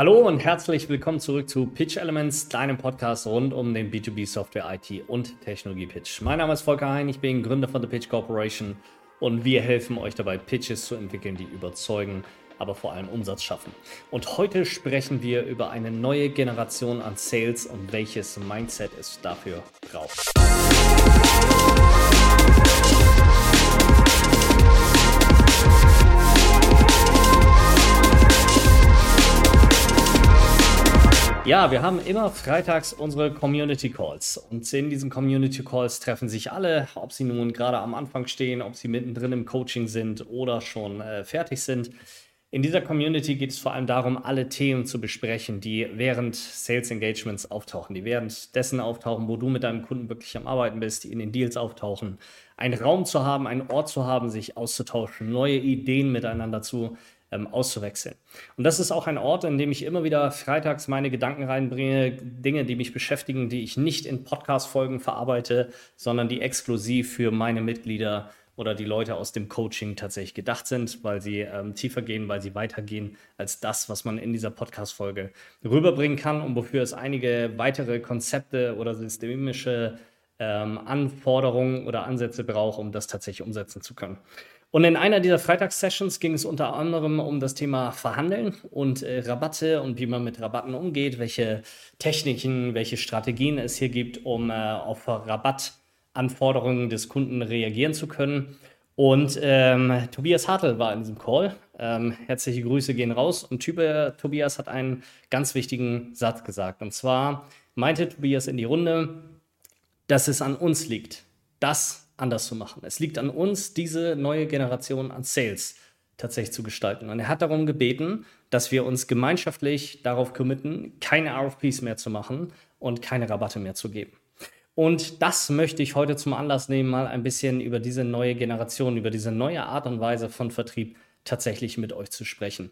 Hallo und herzlich willkommen zurück zu Pitch Elements, deinem Podcast rund um den B2B Software IT und Technologie Pitch. Mein Name ist Volker Hein, ich bin Gründer von The Pitch Corporation und wir helfen euch dabei, Pitches zu entwickeln, die überzeugen, aber vor allem Umsatz schaffen. Und heute sprechen wir über eine neue Generation an Sales und welches Mindset es dafür braucht. Ja, wir haben immer freitags unsere Community Calls und in diesen Community Calls treffen sich alle, ob sie nun gerade am Anfang stehen, ob sie mittendrin im Coaching sind oder schon äh, fertig sind. In dieser Community geht es vor allem darum, alle Themen zu besprechen, die während Sales Engagements auftauchen, die währenddessen auftauchen, wo du mit deinem Kunden wirklich am Arbeiten bist, die in den Deals auftauchen. Einen Raum zu haben, einen Ort zu haben, sich auszutauschen, neue Ideen miteinander zu ähm, auszuwechseln. Und das ist auch ein Ort, in dem ich immer wieder freitags meine Gedanken reinbringe, Dinge, die mich beschäftigen, die ich nicht in Podcast-Folgen verarbeite, sondern die exklusiv für meine Mitglieder oder die Leute aus dem Coaching tatsächlich gedacht sind, weil sie ähm, tiefer gehen, weil sie weitergehen als das, was man in dieser Podcast-Folge rüberbringen kann und wofür es einige weitere Konzepte oder systemische ähm, Anforderungen oder Ansätze braucht, um das tatsächlich umsetzen zu können. Und in einer dieser Freitagssessions ging es unter anderem um das Thema Verhandeln und äh, Rabatte und wie man mit Rabatten umgeht, welche Techniken, welche Strategien es hier gibt, um äh, auf Rabattanforderungen des Kunden reagieren zu können. Und ähm, Tobias Hartl war in diesem Call. Ähm, herzliche Grüße gehen raus. Und type, Tobias hat einen ganz wichtigen Satz gesagt. Und zwar meinte Tobias in die Runde, dass es an uns liegt, das anders zu machen. Es liegt an uns, diese neue Generation an Sales tatsächlich zu gestalten. Und er hat darum gebeten, dass wir uns gemeinschaftlich darauf committen, keine RFPs mehr zu machen und keine Rabatte mehr zu geben. Und das möchte ich heute zum Anlass nehmen, mal ein bisschen über diese neue Generation, über diese neue Art und Weise von Vertrieb tatsächlich mit euch zu sprechen.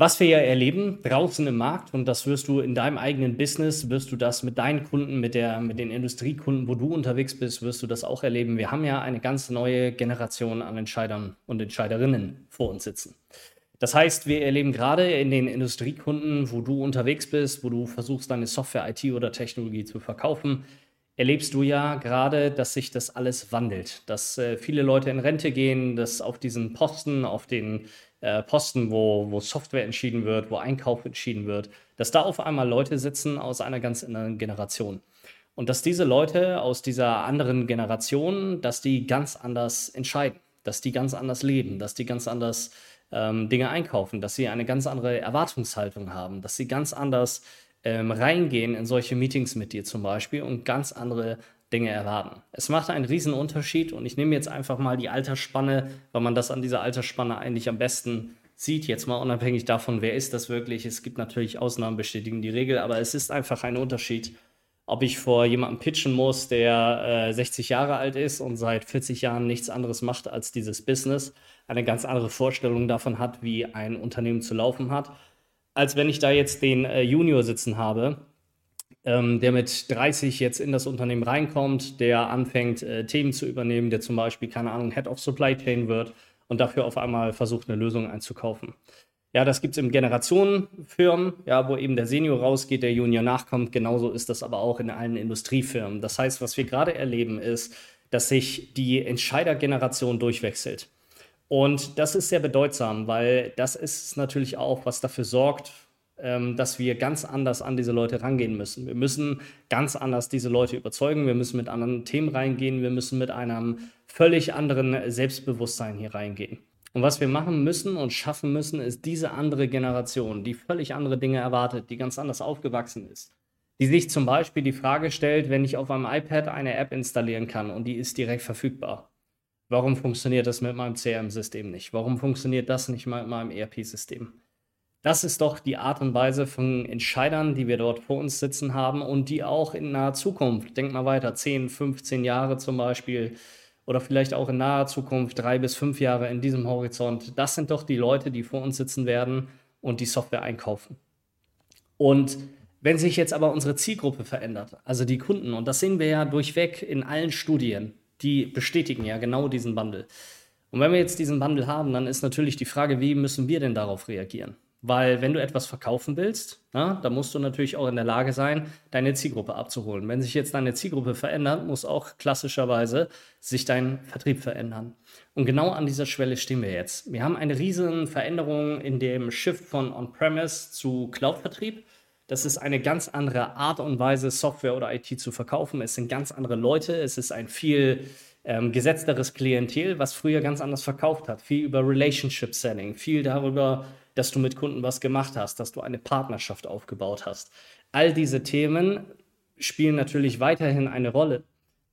Was wir ja erleben draußen im Markt, und das wirst du in deinem eigenen Business, wirst du das mit deinen Kunden, mit, der, mit den Industriekunden, wo du unterwegs bist, wirst du das auch erleben. Wir haben ja eine ganz neue Generation an Entscheidern und Entscheiderinnen vor uns sitzen. Das heißt, wir erleben gerade in den Industriekunden, wo du unterwegs bist, wo du versuchst, deine Software, IT oder Technologie zu verkaufen, erlebst du ja gerade, dass sich das alles wandelt, dass äh, viele Leute in Rente gehen, dass auf diesen Posten, auf den äh, Posten, wo, wo Software entschieden wird, wo Einkauf entschieden wird, dass da auf einmal Leute sitzen aus einer ganz anderen Generation. Und dass diese Leute aus dieser anderen Generation, dass die ganz anders entscheiden, dass die ganz anders leben, dass die ganz anders ähm, Dinge einkaufen, dass sie eine ganz andere Erwartungshaltung haben, dass sie ganz anders ähm, reingehen in solche Meetings mit dir zum Beispiel und ganz andere Dinge erwarten. Es macht einen riesen Unterschied und ich nehme jetzt einfach mal die Altersspanne, weil man das an dieser Altersspanne eigentlich am besten sieht, jetzt mal unabhängig davon, wer ist das wirklich. Es gibt natürlich Ausnahmen bestätigen die Regel, aber es ist einfach ein Unterschied, ob ich vor jemandem pitchen muss, der äh, 60 Jahre alt ist und seit 40 Jahren nichts anderes macht als dieses Business, eine ganz andere Vorstellung davon hat, wie ein Unternehmen zu laufen hat, als wenn ich da jetzt den äh, Junior sitzen habe, ähm, der mit 30 jetzt in das Unternehmen reinkommt, der anfängt, äh, Themen zu übernehmen, der zum Beispiel, keine Ahnung, Head of Supply Chain wird und dafür auf einmal versucht, eine Lösung einzukaufen. Ja, das gibt es im Generationenfirmen, ja, wo eben der Senior rausgeht, der Junior nachkommt. Genauso ist das aber auch in allen Industriefirmen. Das heißt, was wir gerade erleben, ist, dass sich die Entscheidergeneration durchwechselt. Und das ist sehr bedeutsam, weil das ist natürlich auch, was dafür sorgt, dass wir ganz anders an diese Leute rangehen müssen. Wir müssen ganz anders diese Leute überzeugen. Wir müssen mit anderen Themen reingehen. Wir müssen mit einem völlig anderen Selbstbewusstsein hier reingehen. Und was wir machen müssen und schaffen müssen, ist diese andere Generation, die völlig andere Dinge erwartet, die ganz anders aufgewachsen ist, die sich zum Beispiel die Frage stellt, wenn ich auf einem iPad eine App installieren kann und die ist direkt verfügbar. Warum funktioniert das mit meinem CRM-System nicht? Warum funktioniert das nicht mit meinem ERP-System? Das ist doch die Art und Weise von Entscheidern, die wir dort vor uns sitzen haben und die auch in naher Zukunft, denk mal weiter, 10, 15 Jahre zum Beispiel oder vielleicht auch in naher Zukunft drei bis fünf Jahre in diesem Horizont, das sind doch die Leute, die vor uns sitzen werden und die Software einkaufen. Und wenn sich jetzt aber unsere Zielgruppe verändert, also die Kunden, und das sehen wir ja durchweg in allen Studien, die bestätigen ja genau diesen Wandel. Und wenn wir jetzt diesen Wandel haben, dann ist natürlich die Frage, wie müssen wir denn darauf reagieren? Weil wenn du etwas verkaufen willst, na, dann musst du natürlich auch in der Lage sein, deine Zielgruppe abzuholen. Wenn sich jetzt deine Zielgruppe verändert, muss auch klassischerweise sich dein Vertrieb verändern. Und genau an dieser Schwelle stehen wir jetzt. Wir haben eine riesen Veränderung in dem Shift von On-Premise zu Cloud-Vertrieb. Das ist eine ganz andere Art und Weise, Software oder IT zu verkaufen. Es sind ganz andere Leute. Es ist ein viel ähm, gesetzteres Klientel, was früher ganz anders verkauft hat. Viel über Relationship Selling, viel darüber, dass du mit Kunden was gemacht hast, dass du eine Partnerschaft aufgebaut hast. All diese Themen spielen natürlich weiterhin eine Rolle,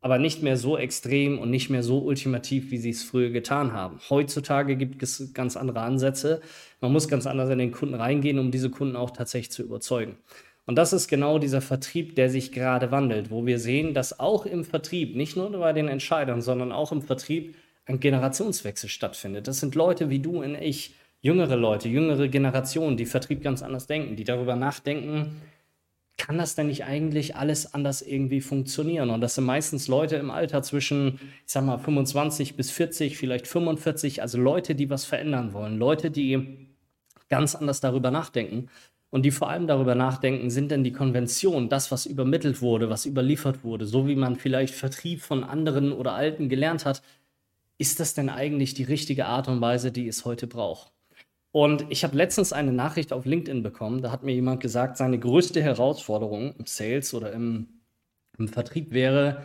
aber nicht mehr so extrem und nicht mehr so ultimativ, wie sie es früher getan haben. Heutzutage gibt es ganz andere Ansätze. Man muss ganz anders in den Kunden reingehen, um diese Kunden auch tatsächlich zu überzeugen. Und das ist genau dieser Vertrieb, der sich gerade wandelt, wo wir sehen, dass auch im Vertrieb, nicht nur bei den Entscheidern, sondern auch im Vertrieb ein Generationswechsel stattfindet. Das sind Leute wie du und ich, jüngere Leute, jüngere Generationen, die Vertrieb ganz anders denken, die darüber nachdenken, kann das denn nicht eigentlich alles anders irgendwie funktionieren? Und das sind meistens Leute im Alter zwischen, ich sag mal, 25 bis 40, vielleicht 45, also Leute, die was verändern wollen, Leute, die ganz anders darüber nachdenken und die vor allem darüber nachdenken, sind denn die Konventionen, das, was übermittelt wurde, was überliefert wurde, so wie man vielleicht Vertrieb von anderen oder Alten gelernt hat, ist das denn eigentlich die richtige Art und Weise, die es heute braucht? Und ich habe letztens eine Nachricht auf LinkedIn bekommen, da hat mir jemand gesagt, seine größte Herausforderung im Sales oder im, im Vertrieb wäre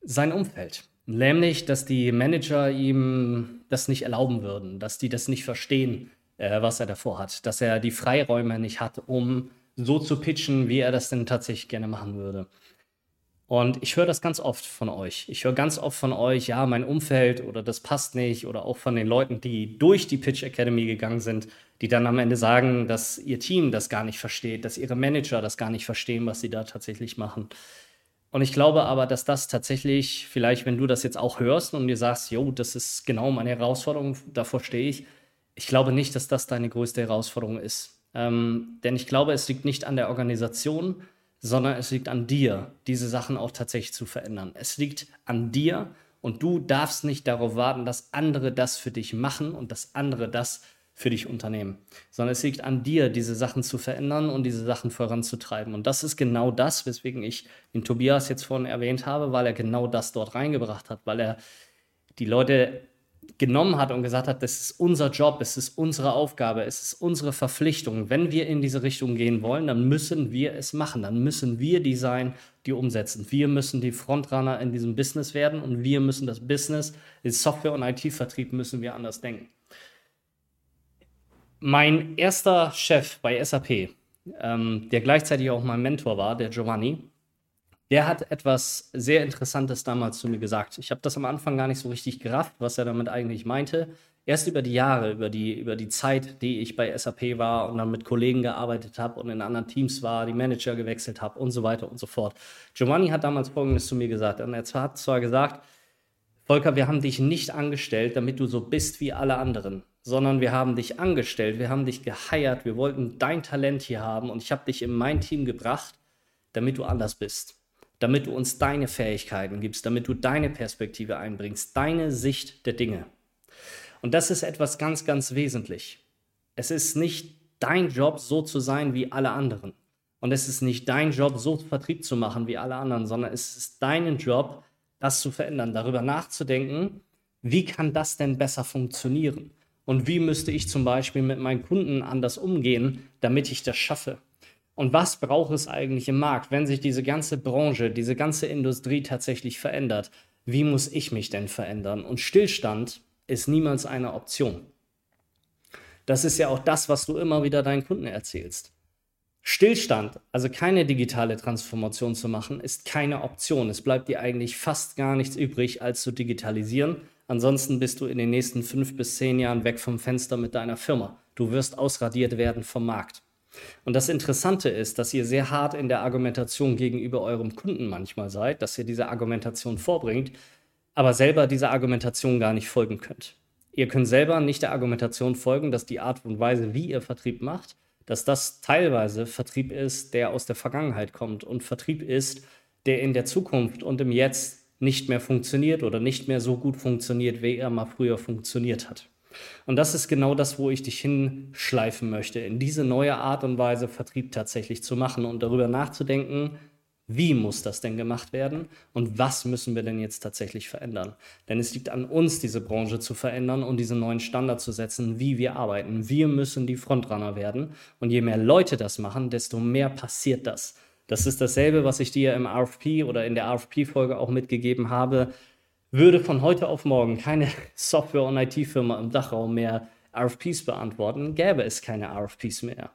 sein Umfeld. Nämlich, dass die Manager ihm das nicht erlauben würden, dass die das nicht verstehen, äh, was er davor hat, dass er die Freiräume nicht hat, um so zu pitchen, wie er das denn tatsächlich gerne machen würde. Und ich höre das ganz oft von euch. Ich höre ganz oft von euch, ja, mein Umfeld oder das passt nicht oder auch von den Leuten, die durch die Pitch Academy gegangen sind, die dann am Ende sagen, dass ihr Team das gar nicht versteht, dass ihre Manager das gar nicht verstehen, was sie da tatsächlich machen. Und ich glaube aber, dass das tatsächlich, vielleicht, wenn du das jetzt auch hörst und dir sagst, jo, das ist genau meine Herausforderung, davor stehe ich, ich glaube nicht, dass das deine größte Herausforderung ist. Ähm, denn ich glaube, es liegt nicht an der Organisation, sondern es liegt an dir, diese Sachen auch tatsächlich zu verändern. Es liegt an dir und du darfst nicht darauf warten, dass andere das für dich machen und dass andere das für dich unternehmen, sondern es liegt an dir, diese Sachen zu verändern und diese Sachen voranzutreiben. Und das ist genau das, weswegen ich den Tobias jetzt vorhin erwähnt habe, weil er genau das dort reingebracht hat, weil er die Leute genommen hat und gesagt hat, das ist unser Job, es ist unsere Aufgabe, es ist unsere Verpflichtung. Wenn wir in diese Richtung gehen wollen, dann müssen wir es machen. Dann müssen wir die sein, die umsetzen. Wir müssen die Frontrunner in diesem Business werden und wir müssen das Business, den Software- und IT-Vertrieb müssen wir anders denken. Mein erster Chef bei SAP, ähm, der gleichzeitig auch mein Mentor war, der Giovanni, der hat etwas sehr Interessantes damals zu mir gesagt. Ich habe das am Anfang gar nicht so richtig gerafft, was er damit eigentlich meinte. Erst über die Jahre, über die, über die Zeit, die ich bei SAP war und dann mit Kollegen gearbeitet habe und in anderen Teams war, die Manager gewechselt habe und so weiter und so fort. Giovanni hat damals Folgendes zu mir gesagt. Und er hat zwar gesagt, Volker, wir haben dich nicht angestellt, damit du so bist wie alle anderen, sondern wir haben dich angestellt, wir haben dich geheiert, wir wollten dein Talent hier haben und ich habe dich in mein Team gebracht, damit du anders bist damit du uns deine Fähigkeiten gibst, damit du deine Perspektive einbringst, deine Sicht der Dinge. Und das ist etwas ganz, ganz wesentlich. Es ist nicht dein Job, so zu sein wie alle anderen. Und es ist nicht dein Job, so Vertrieb zu machen wie alle anderen, sondern es ist dein Job, das zu verändern, darüber nachzudenken, wie kann das denn besser funktionieren? Und wie müsste ich zum Beispiel mit meinen Kunden anders umgehen, damit ich das schaffe? Und was braucht es eigentlich im Markt, wenn sich diese ganze Branche, diese ganze Industrie tatsächlich verändert? Wie muss ich mich denn verändern? Und Stillstand ist niemals eine Option. Das ist ja auch das, was du immer wieder deinen Kunden erzählst. Stillstand, also keine digitale Transformation zu machen, ist keine Option. Es bleibt dir eigentlich fast gar nichts übrig, als zu digitalisieren. Ansonsten bist du in den nächsten fünf bis zehn Jahren weg vom Fenster mit deiner Firma. Du wirst ausradiert werden vom Markt. Und das Interessante ist, dass ihr sehr hart in der Argumentation gegenüber eurem Kunden manchmal seid, dass ihr diese Argumentation vorbringt, aber selber dieser Argumentation gar nicht folgen könnt. Ihr könnt selber nicht der Argumentation folgen, dass die Art und Weise, wie ihr Vertrieb macht, dass das teilweise Vertrieb ist, der aus der Vergangenheit kommt und Vertrieb ist, der in der Zukunft und im Jetzt nicht mehr funktioniert oder nicht mehr so gut funktioniert, wie er mal früher funktioniert hat. Und das ist genau das, wo ich dich hinschleifen möchte, in diese neue Art und Weise Vertrieb tatsächlich zu machen und darüber nachzudenken, wie muss das denn gemacht werden und was müssen wir denn jetzt tatsächlich verändern? Denn es liegt an uns, diese Branche zu verändern und diesen neuen Standard zu setzen, wie wir arbeiten. Wir müssen die Frontrunner werden und je mehr Leute das machen, desto mehr passiert das. Das ist dasselbe, was ich dir im RFP oder in der RFP-Folge auch mitgegeben habe. Würde von heute auf morgen keine Software- und IT-Firma im Dachraum mehr RFPs beantworten, gäbe es keine RFPs mehr.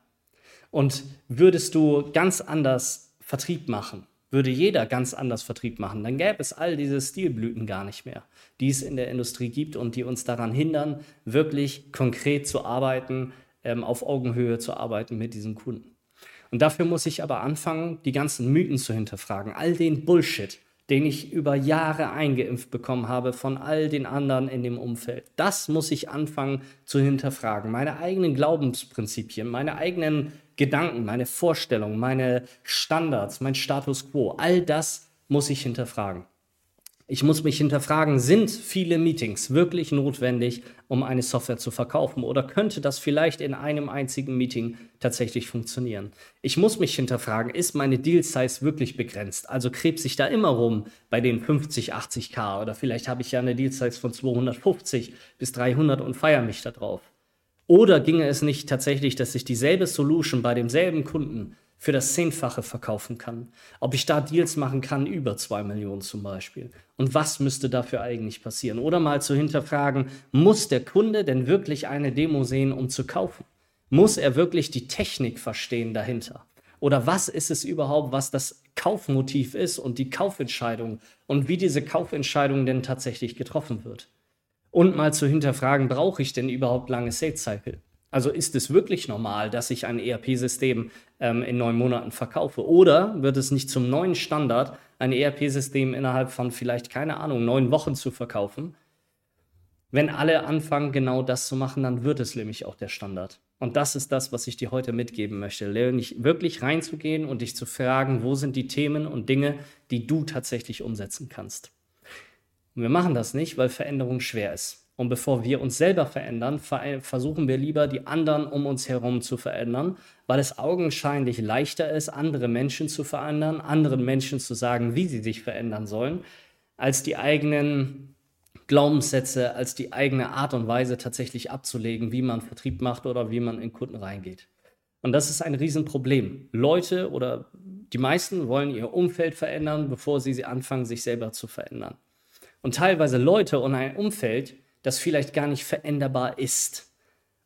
Und würdest du ganz anders Vertrieb machen, würde jeder ganz anders Vertrieb machen, dann gäbe es all diese Stilblüten gar nicht mehr, die es in der Industrie gibt und die uns daran hindern, wirklich konkret zu arbeiten, ähm, auf Augenhöhe zu arbeiten mit diesen Kunden. Und dafür muss ich aber anfangen, die ganzen Mythen zu hinterfragen, all den Bullshit, den ich über Jahre eingeimpft bekommen habe von all den anderen in dem Umfeld. Das muss ich anfangen zu hinterfragen. Meine eigenen Glaubensprinzipien, meine eigenen Gedanken, meine Vorstellungen, meine Standards, mein Status quo, all das muss ich hinterfragen. Ich muss mich hinterfragen, sind viele Meetings wirklich notwendig, um eine Software zu verkaufen? Oder könnte das vielleicht in einem einzigen Meeting tatsächlich funktionieren? Ich muss mich hinterfragen, ist meine Deal Size wirklich begrenzt? Also krebs ich da immer rum bei den 50, 80k oder vielleicht habe ich ja eine Deal Size von 250 bis 300 und feiere mich da drauf. Oder ginge es nicht tatsächlich, dass ich dieselbe Solution bei demselben Kunden für das Zehnfache verkaufen kann? Ob ich da Deals machen kann über zwei Millionen zum Beispiel? Und was müsste dafür eigentlich passieren? Oder mal zu hinterfragen, muss der Kunde denn wirklich eine Demo sehen, um zu kaufen? Muss er wirklich die Technik verstehen dahinter? Oder was ist es überhaupt, was das Kaufmotiv ist und die Kaufentscheidung und wie diese Kaufentscheidung denn tatsächlich getroffen wird? und mal zu hinterfragen, brauche ich denn überhaupt lange Sales Cycle? Also ist es wirklich normal, dass ich ein ERP-System ähm, in neun Monaten verkaufe? Oder wird es nicht zum neuen Standard, ein ERP-System innerhalb von vielleicht, keine Ahnung, neun Wochen zu verkaufen? Wenn alle anfangen, genau das zu machen, dann wird es nämlich auch der Standard. Und das ist das, was ich dir heute mitgeben möchte. Nämlich wirklich reinzugehen und dich zu fragen, wo sind die Themen und Dinge, die du tatsächlich umsetzen kannst. Und wir machen das nicht, weil Veränderung schwer ist. Und bevor wir uns selber verändern, versuchen wir lieber, die anderen um uns herum zu verändern, weil es augenscheinlich leichter ist, andere Menschen zu verändern, anderen Menschen zu sagen, wie sie sich verändern sollen, als die eigenen Glaubenssätze, als die eigene Art und Weise tatsächlich abzulegen, wie man Vertrieb macht oder wie man in Kunden reingeht. Und das ist ein Riesenproblem. Leute oder die meisten wollen ihr Umfeld verändern, bevor sie anfangen, sich selber zu verändern und teilweise Leute und ein Umfeld, das vielleicht gar nicht veränderbar ist.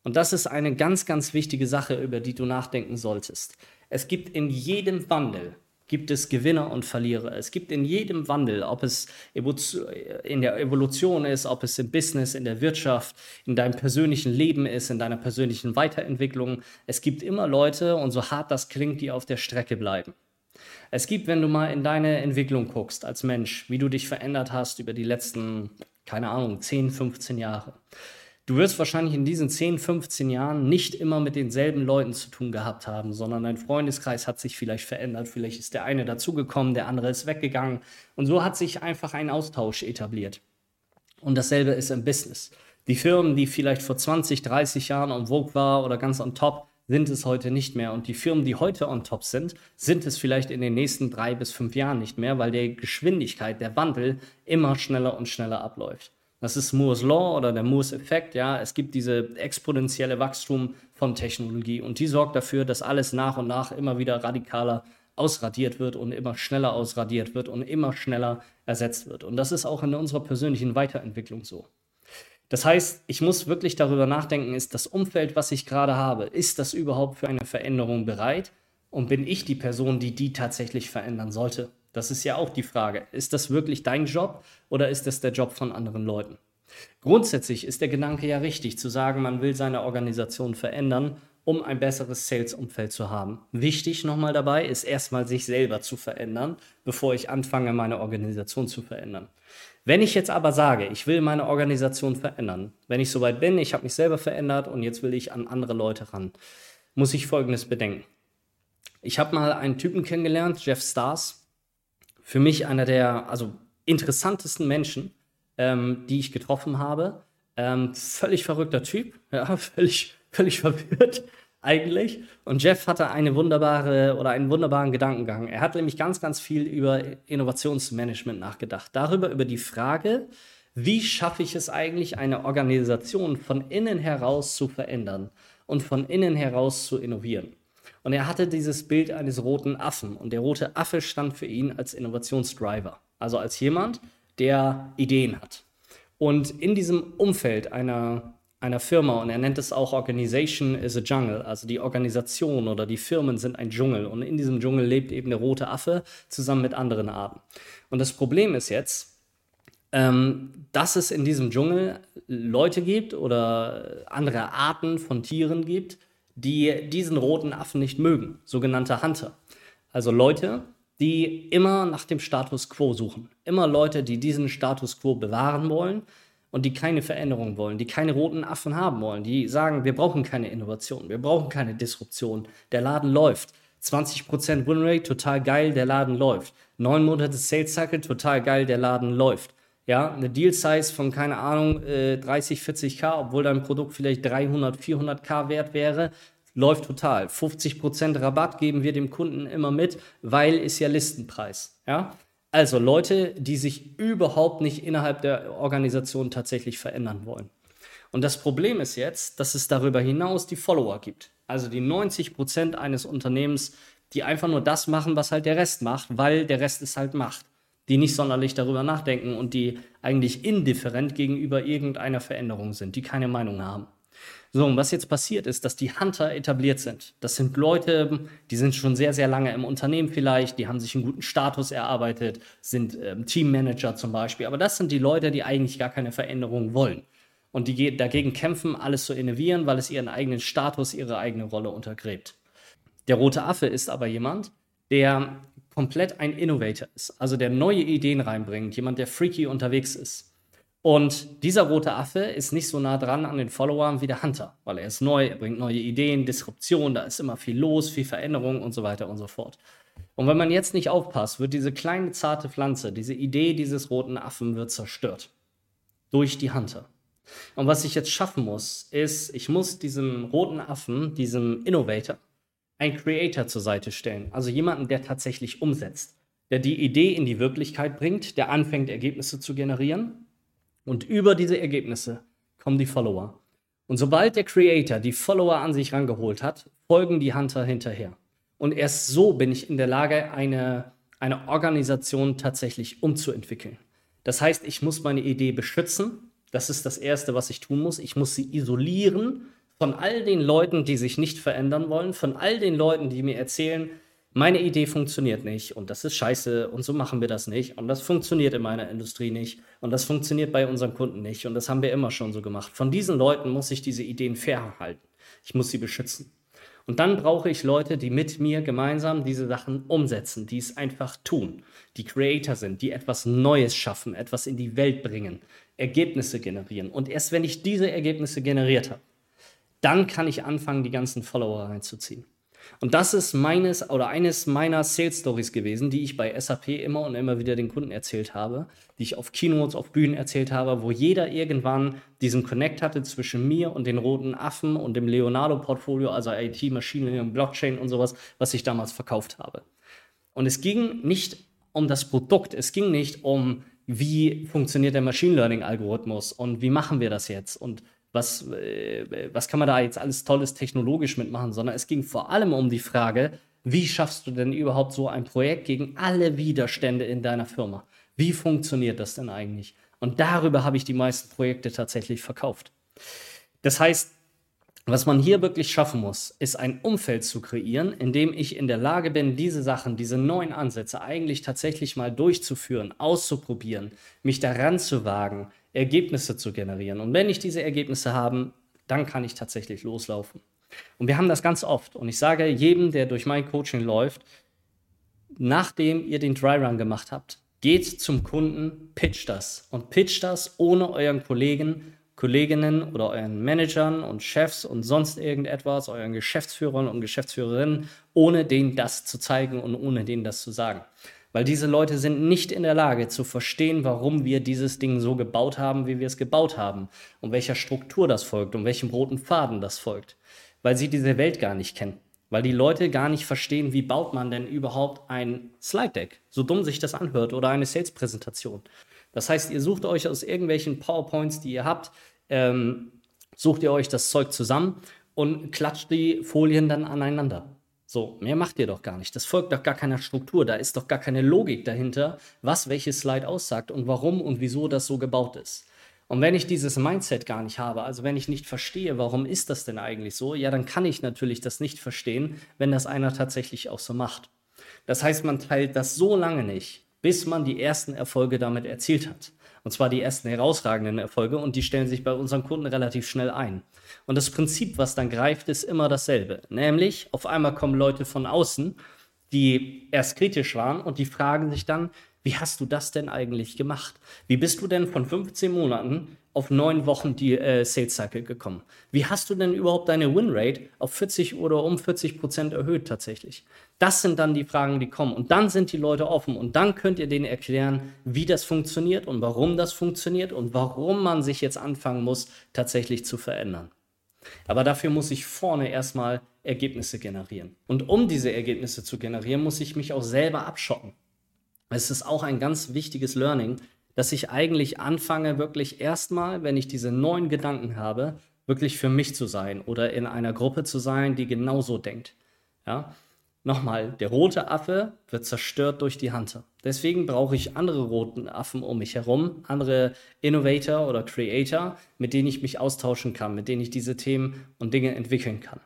Und das ist eine ganz, ganz wichtige Sache, über die du nachdenken solltest. Es gibt in jedem Wandel gibt es Gewinner und Verlierer. Es gibt in jedem Wandel, ob es in der Evolution ist, ob es im Business, in der Wirtschaft, in deinem persönlichen Leben ist, in deiner persönlichen Weiterentwicklung. Es gibt immer Leute, und so hart das klingt, die auf der Strecke bleiben. Es gibt, wenn du mal in deine Entwicklung guckst als Mensch, wie du dich verändert hast über die letzten, keine Ahnung, 10, 15 Jahre. Du wirst wahrscheinlich in diesen 10, 15 Jahren nicht immer mit denselben Leuten zu tun gehabt haben, sondern dein Freundeskreis hat sich vielleicht verändert. Vielleicht ist der eine dazugekommen, der andere ist weggegangen. Und so hat sich einfach ein Austausch etabliert. Und dasselbe ist im Business. Die Firmen, die vielleicht vor 20, 30 Jahren on Vogue war oder ganz on top, sind es heute nicht mehr. Und die Firmen, die heute on top sind, sind es vielleicht in den nächsten drei bis fünf Jahren nicht mehr, weil die Geschwindigkeit, der Wandel immer schneller und schneller abläuft. Das ist Moore's Law oder der Moore's Effekt. Ja, es gibt diese exponentielle Wachstum von Technologie und die sorgt dafür, dass alles nach und nach immer wieder radikaler ausradiert wird und immer schneller ausradiert wird und immer schneller ersetzt wird. Und das ist auch in unserer persönlichen Weiterentwicklung so. Das heißt, ich muss wirklich darüber nachdenken, ist das Umfeld, was ich gerade habe, ist das überhaupt für eine Veränderung bereit? Und bin ich die Person, die die tatsächlich verändern sollte? Das ist ja auch die Frage. Ist das wirklich dein Job oder ist das der Job von anderen Leuten? Grundsätzlich ist der Gedanke ja richtig, zu sagen, man will seine Organisation verändern, um ein besseres Sales-Umfeld zu haben. Wichtig nochmal dabei ist erstmal sich selber zu verändern, bevor ich anfange, meine Organisation zu verändern. Wenn ich jetzt aber sage, ich will meine Organisation verändern, wenn ich soweit bin, ich habe mich selber verändert und jetzt will ich an andere Leute ran, muss ich Folgendes bedenken. Ich habe mal einen Typen kennengelernt, Jeff Stars. Für mich einer der also interessantesten Menschen, ähm, die ich getroffen habe. Ähm, völlig verrückter Typ, ja, völlig, völlig verwirrt eigentlich. Und Jeff hatte eine wunderbare oder einen wunderbaren Gedankengang. Er hat nämlich ganz, ganz viel über Innovationsmanagement nachgedacht. Darüber, über die Frage, wie schaffe ich es eigentlich, eine Organisation von innen heraus zu verändern und von innen heraus zu innovieren. Und er hatte dieses Bild eines roten Affen. Und der rote Affe stand für ihn als Innovationsdriver. Also als jemand, der Ideen hat. Und in diesem Umfeld einer einer Firma und er nennt es auch Organization is a Jungle, also die Organisation oder die Firmen sind ein Dschungel und in diesem Dschungel lebt eben der rote Affe zusammen mit anderen Arten. Und das Problem ist jetzt, ähm, dass es in diesem Dschungel Leute gibt oder andere Arten von Tieren gibt, die diesen roten Affen nicht mögen, sogenannte Hunter. Also Leute, die immer nach dem Status quo suchen, immer Leute, die diesen Status quo bewahren wollen und die keine Veränderung wollen, die keine roten Affen haben wollen, die sagen, wir brauchen keine Innovation, wir brauchen keine Disruption, der Laden läuft. 20% Winrate, total geil, der Laden läuft. Neun Monate Sales Cycle, total geil, der Laden läuft. Ja, eine Deal Size von, keine Ahnung, äh, 30, 40k, obwohl dein Produkt vielleicht 300, 400k wert wäre, läuft total. 50% Rabatt geben wir dem Kunden immer mit, weil ist ja Listenpreis. Ja, also Leute, die sich überhaupt nicht innerhalb der Organisation tatsächlich verändern wollen. Und das Problem ist jetzt, dass es darüber hinaus die Follower gibt. Also die 90 Prozent eines Unternehmens, die einfach nur das machen, was halt der Rest macht, weil der Rest es halt macht. Die nicht sonderlich darüber nachdenken und die eigentlich indifferent gegenüber irgendeiner Veränderung sind, die keine Meinung haben. So, und was jetzt passiert ist, dass die Hunter etabliert sind. Das sind Leute, die sind schon sehr, sehr lange im Unternehmen vielleicht, die haben sich einen guten Status erarbeitet, sind ähm, Teammanager zum Beispiel. Aber das sind die Leute, die eigentlich gar keine Veränderung wollen. Und die dagegen kämpfen, alles zu innovieren, weil es ihren eigenen Status, ihre eigene Rolle untergräbt. Der rote Affe ist aber jemand, der komplett ein Innovator ist, also der neue Ideen reinbringt, jemand, der freaky unterwegs ist. Und dieser rote Affe ist nicht so nah dran an den Followern wie der Hunter, weil er ist neu, er bringt neue Ideen, Disruption, da ist immer viel los, viel Veränderung und so weiter und so fort. Und wenn man jetzt nicht aufpasst, wird diese kleine zarte Pflanze, diese Idee dieses roten Affen wird zerstört durch die Hunter. Und was ich jetzt schaffen muss, ist, ich muss diesem roten Affen, diesem Innovator, einen Creator zur Seite stellen. Also jemanden, der tatsächlich umsetzt, der die Idee in die Wirklichkeit bringt, der anfängt, Ergebnisse zu generieren und über diese Ergebnisse kommen die Follower. Und sobald der Creator die Follower an sich rangeholt hat, folgen die Hunter hinterher. Und erst so bin ich in der Lage, eine, eine Organisation tatsächlich umzuentwickeln. Das heißt, ich muss meine Idee beschützen. Das ist das Erste, was ich tun muss. Ich muss sie isolieren von all den Leuten, die sich nicht verändern wollen, von all den Leuten, die mir erzählen, meine Idee funktioniert nicht und das ist scheiße und so machen wir das nicht und das funktioniert in meiner Industrie nicht und das funktioniert bei unseren Kunden nicht und das haben wir immer schon so gemacht. Von diesen Leuten muss ich diese Ideen fernhalten. Ich muss sie beschützen. Und dann brauche ich Leute, die mit mir gemeinsam diese Sachen umsetzen, die es einfach tun, die Creator sind, die etwas Neues schaffen, etwas in die Welt bringen, Ergebnisse generieren. Und erst wenn ich diese Ergebnisse generiert habe, dann kann ich anfangen, die ganzen Follower reinzuziehen. Und das ist meines oder eines meiner Sales Stories gewesen, die ich bei SAP immer und immer wieder den Kunden erzählt habe, die ich auf Keynotes, auf Bühnen erzählt habe, wo jeder irgendwann diesen Connect hatte zwischen mir und den roten Affen und dem Leonardo-Portfolio, also IT, Machine Learning, Blockchain und sowas, was ich damals verkauft habe. Und es ging nicht um das Produkt, es ging nicht um, wie funktioniert der Machine Learning-Algorithmus und wie machen wir das jetzt und was, äh, was kann man da jetzt alles Tolles technologisch mitmachen, sondern es ging vor allem um die Frage, wie schaffst du denn überhaupt so ein Projekt gegen alle Widerstände in deiner Firma? Wie funktioniert das denn eigentlich? Und darüber habe ich die meisten Projekte tatsächlich verkauft. Das heißt, was man hier wirklich schaffen muss, ist ein Umfeld zu kreieren, in dem ich in der Lage bin, diese Sachen, diese neuen Ansätze eigentlich tatsächlich mal durchzuführen, auszuprobieren, mich daran zu wagen, Ergebnisse zu generieren. Und wenn ich diese Ergebnisse habe, dann kann ich tatsächlich loslaufen. Und wir haben das ganz oft. Und ich sage jedem, der durch mein Coaching läuft, nachdem ihr den Dry Run gemacht habt, geht zum Kunden, pitcht das. Und pitcht das ohne euren Kollegen Kolleginnen oder euren Managern und Chefs und sonst irgendetwas, euren Geschäftsführern und Geschäftsführerinnen, ohne denen das zu zeigen und ohne denen das zu sagen. Weil diese Leute sind nicht in der Lage zu verstehen, warum wir dieses Ding so gebaut haben, wie wir es gebaut haben. Und welcher Struktur das folgt und welchem roten Faden das folgt. Weil sie diese Welt gar nicht kennen. Weil die Leute gar nicht verstehen, wie baut man denn überhaupt ein Slide Deck, so dumm sich das anhört, oder eine Sales-Präsentation. Das heißt, ihr sucht euch aus irgendwelchen PowerPoints, die ihr habt, ähm, sucht ihr euch das Zeug zusammen und klatscht die Folien dann aneinander. So, mehr macht ihr doch gar nicht. Das folgt doch gar keiner Struktur. Da ist doch gar keine Logik dahinter, was welches Slide aussagt und warum und wieso das so gebaut ist. Und wenn ich dieses Mindset gar nicht habe, also wenn ich nicht verstehe, warum ist das denn eigentlich so, ja, dann kann ich natürlich das nicht verstehen, wenn das einer tatsächlich auch so macht. Das heißt, man teilt das so lange nicht, bis man die ersten Erfolge damit erzielt hat. Und zwar die ersten herausragenden Erfolge und die stellen sich bei unseren Kunden relativ schnell ein. Und das Prinzip, was dann greift, ist immer dasselbe. Nämlich, auf einmal kommen Leute von außen, die erst kritisch waren und die fragen sich dann, wie hast du das denn eigentlich gemacht? Wie bist du denn von 15 Monaten auf neun Wochen die äh, Sales Cycle gekommen? Wie hast du denn überhaupt deine Win Rate auf 40 oder um 40 Prozent erhöht tatsächlich? Das sind dann die Fragen, die kommen. Und dann sind die Leute offen und dann könnt ihr denen erklären, wie das funktioniert und warum das funktioniert und warum man sich jetzt anfangen muss, tatsächlich zu verändern. Aber dafür muss ich vorne erstmal Ergebnisse generieren. Und um diese Ergebnisse zu generieren, muss ich mich auch selber abschotten. Es ist auch ein ganz wichtiges Learning, dass ich eigentlich anfange, wirklich erstmal, wenn ich diese neuen Gedanken habe, wirklich für mich zu sein oder in einer Gruppe zu sein, die genauso denkt. Ja? Nochmal, der rote Affe wird zerstört durch die Hunter. Deswegen brauche ich andere roten Affen um mich herum, andere Innovator oder Creator, mit denen ich mich austauschen kann, mit denen ich diese Themen und Dinge entwickeln kann.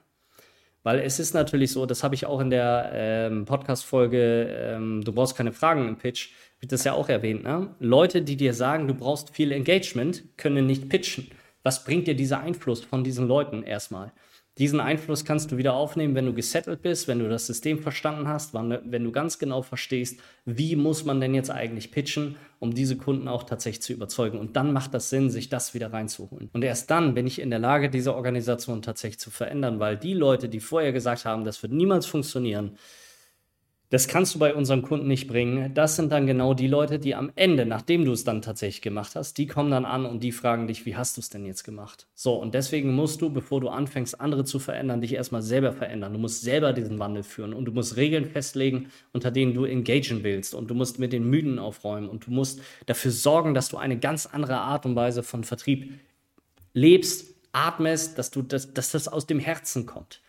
Weil es ist natürlich so, das habe ich auch in der ähm, Podcast-Folge, ähm, du brauchst keine Fragen im Pitch, wird das ja auch erwähnt. Ne? Leute, die dir sagen, du brauchst viel Engagement, können nicht pitchen. Was bringt dir dieser Einfluss von diesen Leuten erstmal? Diesen Einfluss kannst du wieder aufnehmen, wenn du gesettelt bist, wenn du das System verstanden hast, wenn du ganz genau verstehst, wie muss man denn jetzt eigentlich pitchen, um diese Kunden auch tatsächlich zu überzeugen. Und dann macht das Sinn, sich das wieder reinzuholen. Und erst dann bin ich in der Lage, diese Organisation tatsächlich zu verändern, weil die Leute, die vorher gesagt haben, das wird niemals funktionieren, das kannst du bei unseren Kunden nicht bringen. Das sind dann genau die Leute, die am Ende, nachdem du es dann tatsächlich gemacht hast, die kommen dann an und die fragen dich, wie hast du es denn jetzt gemacht? So, und deswegen musst du, bevor du anfängst, andere zu verändern, dich erstmal selber verändern. Du musst selber diesen Wandel führen und du musst Regeln festlegen, unter denen du engagen willst und du musst mit den Mythen aufräumen und du musst dafür sorgen, dass du eine ganz andere Art und Weise von Vertrieb lebst, atmest, dass, du das, dass das aus dem Herzen kommt.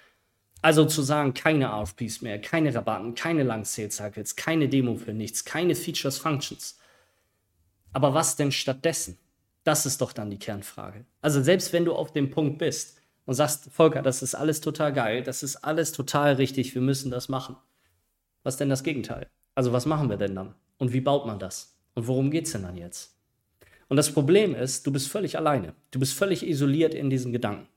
Also zu sagen, keine RFPs mehr, keine Rabatten, keine Lang Sales Cycles, keine Demo für nichts, keine Features, Functions. Aber was denn stattdessen? Das ist doch dann die Kernfrage. Also selbst wenn du auf dem Punkt bist und sagst, Volker, das ist alles total geil, das ist alles total richtig, wir müssen das machen. Was denn das Gegenteil? Also was machen wir denn dann? Und wie baut man das? Und worum geht es denn dann jetzt? Und das Problem ist, du bist völlig alleine. Du bist völlig isoliert in diesen Gedanken.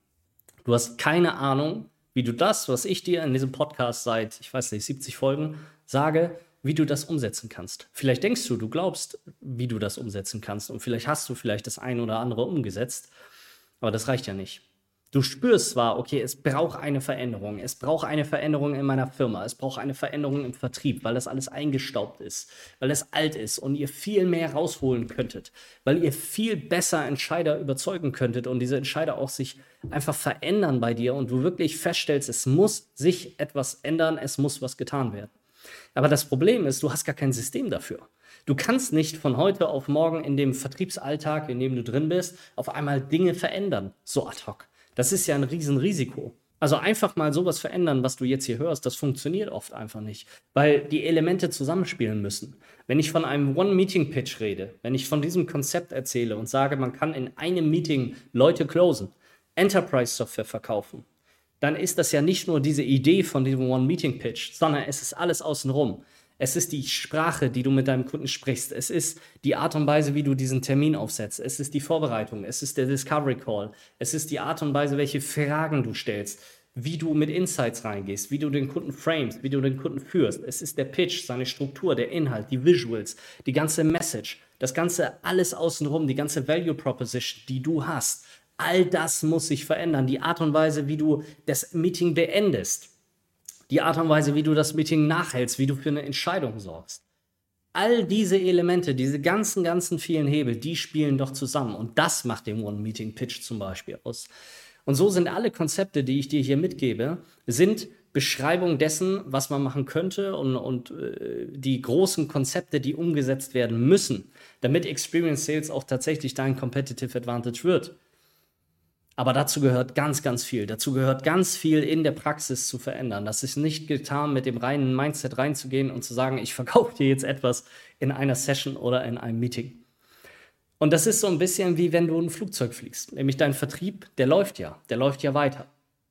Du hast keine Ahnung, wie du das, was ich dir in diesem Podcast seit, ich weiß nicht, 70 Folgen sage, wie du das umsetzen kannst. Vielleicht denkst du, du glaubst, wie du das umsetzen kannst und vielleicht hast du vielleicht das ein oder andere umgesetzt, aber das reicht ja nicht. Du spürst zwar, okay, es braucht eine Veränderung, es braucht eine Veränderung in meiner Firma, es braucht eine Veränderung im Vertrieb, weil das alles eingestaubt ist, weil es alt ist und ihr viel mehr rausholen könntet, weil ihr viel besser Entscheider überzeugen könntet und diese Entscheider auch sich einfach verändern bei dir und du wirklich feststellst, es muss sich etwas ändern, es muss was getan werden. Aber das Problem ist, du hast gar kein System dafür. Du kannst nicht von heute auf morgen in dem Vertriebsalltag, in dem du drin bist, auf einmal Dinge verändern, so ad hoc. Das ist ja ein Riesenrisiko. Also einfach mal sowas verändern, was du jetzt hier hörst, das funktioniert oft einfach nicht, weil die Elemente zusammenspielen müssen. Wenn ich von einem One-Meeting-Pitch rede, wenn ich von diesem Konzept erzähle und sage, man kann in einem Meeting Leute closen, Enterprise-Software verkaufen, dann ist das ja nicht nur diese Idee von diesem One-Meeting-Pitch, sondern es ist alles außenrum. Es ist die Sprache, die du mit deinem Kunden sprichst. Es ist die Art und Weise, wie du diesen Termin aufsetzt. Es ist die Vorbereitung. Es ist der Discovery Call. Es ist die Art und Weise, welche Fragen du stellst, wie du mit Insights reingehst, wie du den Kunden frames, wie du den Kunden führst. Es ist der Pitch, seine Struktur, der Inhalt, die Visuals, die ganze Message, das ganze alles außenrum, die ganze Value Proposition, die du hast. All das muss sich verändern. Die Art und Weise, wie du das Meeting beendest die Art und Weise, wie du das Meeting nachhältst, wie du für eine Entscheidung sorgst. All diese Elemente, diese ganzen, ganzen vielen Hebel, die spielen doch zusammen. Und das macht den One-Meeting-Pitch zum Beispiel aus. Und so sind alle Konzepte, die ich dir hier mitgebe, sind Beschreibung dessen, was man machen könnte und, und äh, die großen Konzepte, die umgesetzt werden müssen, damit Experience Sales auch tatsächlich dein Competitive Advantage wird. Aber dazu gehört ganz, ganz viel. Dazu gehört ganz viel in der Praxis zu verändern. Das ist nicht getan, mit dem reinen Mindset reinzugehen und zu sagen, ich verkaufe dir jetzt etwas in einer Session oder in einem Meeting. Und das ist so ein bisschen wie wenn du ein Flugzeug fliegst. Nämlich dein Vertrieb, der läuft ja, der läuft ja weiter.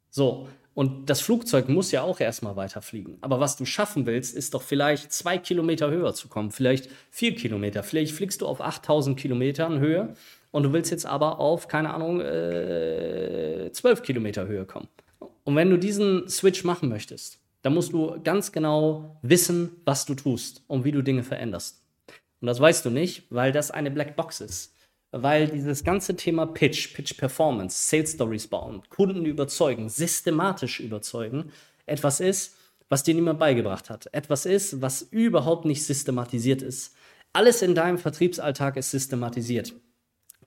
So, und das Flugzeug muss ja auch erstmal weiterfliegen. Aber was du schaffen willst, ist doch vielleicht zwei Kilometer höher zu kommen, vielleicht vier Kilometer. Vielleicht fliegst du auf 8000 Kilometern Höhe und du willst jetzt aber auf, keine Ahnung, äh, 12 Kilometer Höhe kommen. Und wenn du diesen Switch machen möchtest, dann musst du ganz genau wissen, was du tust und wie du Dinge veränderst. Und das weißt du nicht, weil das eine Blackbox ist. Weil dieses ganze Thema Pitch, Pitch Performance, Sales Stories bauen, Kunden überzeugen, systematisch überzeugen, etwas ist, was dir niemand beigebracht hat. Etwas ist, was überhaupt nicht systematisiert ist. Alles in deinem Vertriebsalltag ist systematisiert.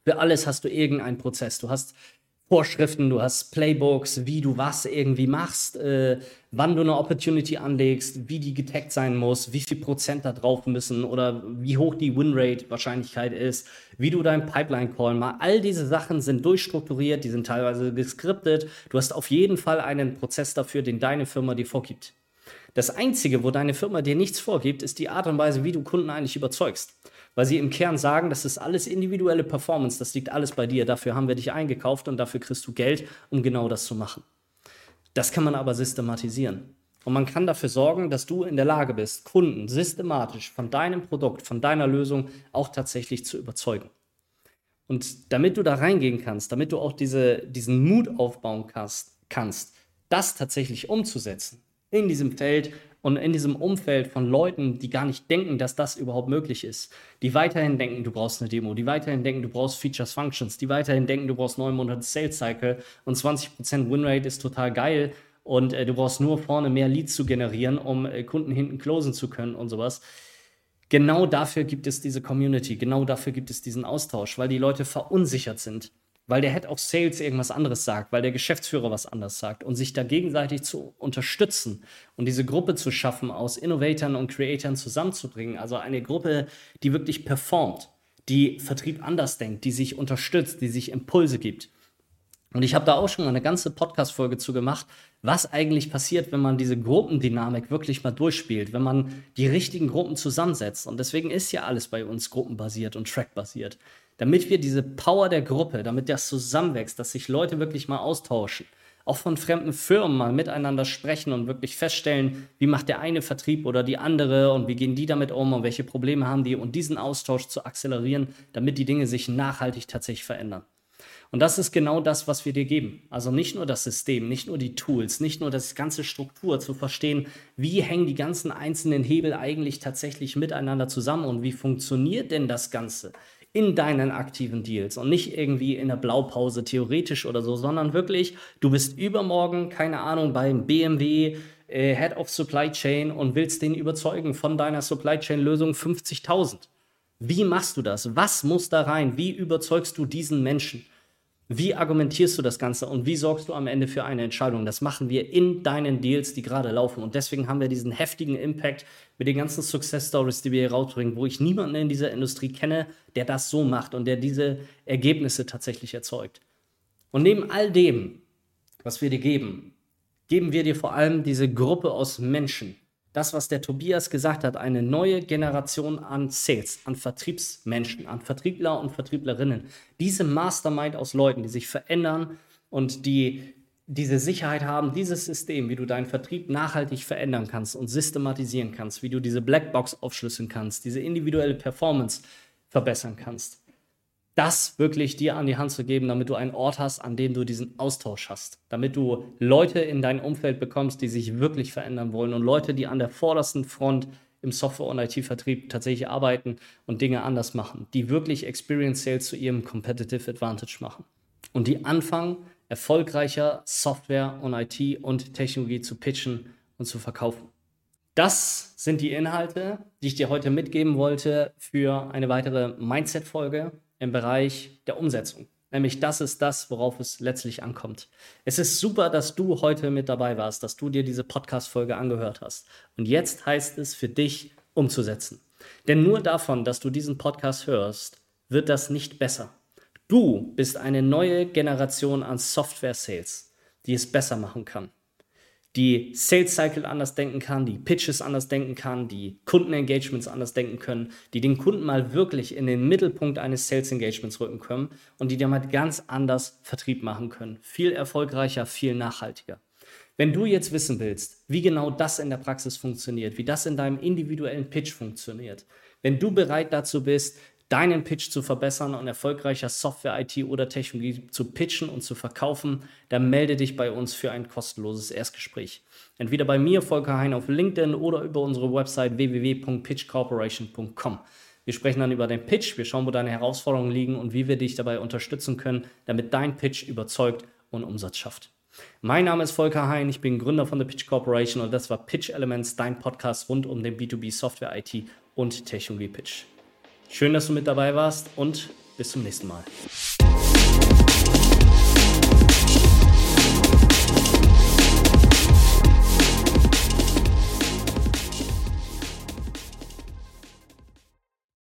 Für alles hast du irgendeinen Prozess. Du hast Vorschriften, du hast Playbooks, wie du was irgendwie machst, äh, wann du eine Opportunity anlegst, wie die getaggt sein muss, wie viel Prozent da drauf müssen oder wie hoch die Winrate Wahrscheinlichkeit ist, wie du deinen Pipeline Call machst. All diese Sachen sind durchstrukturiert, die sind teilweise geskriptet. Du hast auf jeden Fall einen Prozess dafür, den deine Firma dir vorgibt. Das Einzige, wo deine Firma dir nichts vorgibt, ist die Art und Weise, wie du Kunden eigentlich überzeugst weil sie im Kern sagen, das ist alles individuelle Performance, das liegt alles bei dir, dafür haben wir dich eingekauft und dafür kriegst du Geld, um genau das zu machen. Das kann man aber systematisieren. Und man kann dafür sorgen, dass du in der Lage bist, Kunden systematisch von deinem Produkt, von deiner Lösung auch tatsächlich zu überzeugen. Und damit du da reingehen kannst, damit du auch diese, diesen Mut aufbauen kannst, kannst, das tatsächlich umzusetzen in diesem Feld, und in diesem Umfeld von Leuten, die gar nicht denken, dass das überhaupt möglich ist, die weiterhin denken, du brauchst eine Demo, die weiterhin denken, du brauchst Features, Functions, die weiterhin denken, du brauchst neun Monate Sales Cycle und 20% Winrate ist total geil und äh, du brauchst nur vorne mehr Leads zu generieren, um äh, Kunden hinten closen zu können und sowas. Genau dafür gibt es diese Community, genau dafür gibt es diesen Austausch, weil die Leute verunsichert sind weil der Head of Sales irgendwas anderes sagt, weil der Geschäftsführer was anderes sagt und sich da gegenseitig zu unterstützen und diese Gruppe zu schaffen, aus Innovatoren und Creatoren zusammenzubringen. Also eine Gruppe, die wirklich performt, die Vertrieb anders denkt, die sich unterstützt, die sich Impulse gibt. Und ich habe da auch schon mal eine ganze Podcast-Folge zu gemacht, was eigentlich passiert, wenn man diese Gruppendynamik wirklich mal durchspielt, wenn man die richtigen Gruppen zusammensetzt. Und deswegen ist ja alles bei uns gruppenbasiert und trackbasiert damit wir diese Power der Gruppe, damit das zusammenwächst, dass sich Leute wirklich mal austauschen, auch von fremden Firmen mal miteinander sprechen und wirklich feststellen, wie macht der eine Vertrieb oder die andere und wie gehen die damit um und welche Probleme haben die und diesen Austausch zu akzelerieren, damit die Dinge sich nachhaltig tatsächlich verändern. Und das ist genau das, was wir dir geben. Also nicht nur das System, nicht nur die Tools, nicht nur das ganze Struktur zu verstehen, wie hängen die ganzen einzelnen Hebel eigentlich tatsächlich miteinander zusammen und wie funktioniert denn das Ganze? In deinen aktiven Deals und nicht irgendwie in der Blaupause theoretisch oder so, sondern wirklich, du bist übermorgen, keine Ahnung, beim BMW äh, Head of Supply Chain und willst den überzeugen von deiner Supply Chain Lösung 50.000. Wie machst du das? Was muss da rein? Wie überzeugst du diesen Menschen? Wie argumentierst du das Ganze und wie sorgst du am Ende für eine Entscheidung? Das machen wir in deinen Deals, die gerade laufen. Und deswegen haben wir diesen heftigen Impact mit den ganzen Success Stories, die wir hier rausbringen, wo ich niemanden in dieser Industrie kenne, der das so macht und der diese Ergebnisse tatsächlich erzeugt. Und neben all dem, was wir dir geben, geben wir dir vor allem diese Gruppe aus Menschen, das, was der Tobias gesagt hat, eine neue Generation an Sales, an Vertriebsmenschen, an Vertriebler und Vertrieblerinnen. Diese Mastermind aus Leuten, die sich verändern und die diese Sicherheit haben, dieses System, wie du deinen Vertrieb nachhaltig verändern kannst und systematisieren kannst, wie du diese Blackbox aufschlüsseln kannst, diese individuelle Performance verbessern kannst das wirklich dir an die Hand zu geben, damit du einen Ort hast, an dem du diesen Austausch hast, damit du Leute in dein Umfeld bekommst, die sich wirklich verändern wollen und Leute, die an der vordersten Front im Software- und IT-Vertrieb tatsächlich arbeiten und Dinge anders machen, die wirklich Experience Sales zu ihrem Competitive Advantage machen. Und die anfangen, erfolgreicher Software und IT und Technologie zu pitchen und zu verkaufen. Das sind die Inhalte, die ich dir heute mitgeben wollte für eine weitere Mindset-Folge im Bereich der Umsetzung. Nämlich das ist das, worauf es letztlich ankommt. Es ist super, dass du heute mit dabei warst, dass du dir diese Podcast-Folge angehört hast. Und jetzt heißt es für dich umzusetzen. Denn nur davon, dass du diesen Podcast hörst, wird das nicht besser. Du bist eine neue Generation an Software-Sales, die es besser machen kann die Sales Cycle anders denken kann, die Pitches anders denken kann, die Kundenengagements anders denken können, die den Kunden mal wirklich in den Mittelpunkt eines Sales Engagements rücken können und die damit ganz anders Vertrieb machen können. Viel erfolgreicher, viel nachhaltiger. Wenn du jetzt wissen willst, wie genau das in der Praxis funktioniert, wie das in deinem individuellen Pitch funktioniert, wenn du bereit dazu bist, deinen Pitch zu verbessern und erfolgreicher Software, IT oder Technologie zu pitchen und zu verkaufen, dann melde dich bei uns für ein kostenloses Erstgespräch. Entweder bei mir, Volker Hein, auf LinkedIn oder über unsere Website www.pitchcorporation.com. Wir sprechen dann über den Pitch, wir schauen, wo deine Herausforderungen liegen und wie wir dich dabei unterstützen können, damit dein Pitch überzeugt und Umsatz schafft. Mein Name ist Volker Hein, ich bin Gründer von der Pitch Corporation und das war Pitch Elements, dein Podcast rund um den B2B Software IT und Technologie Pitch. Schön, dass du mit dabei warst und bis zum nächsten Mal.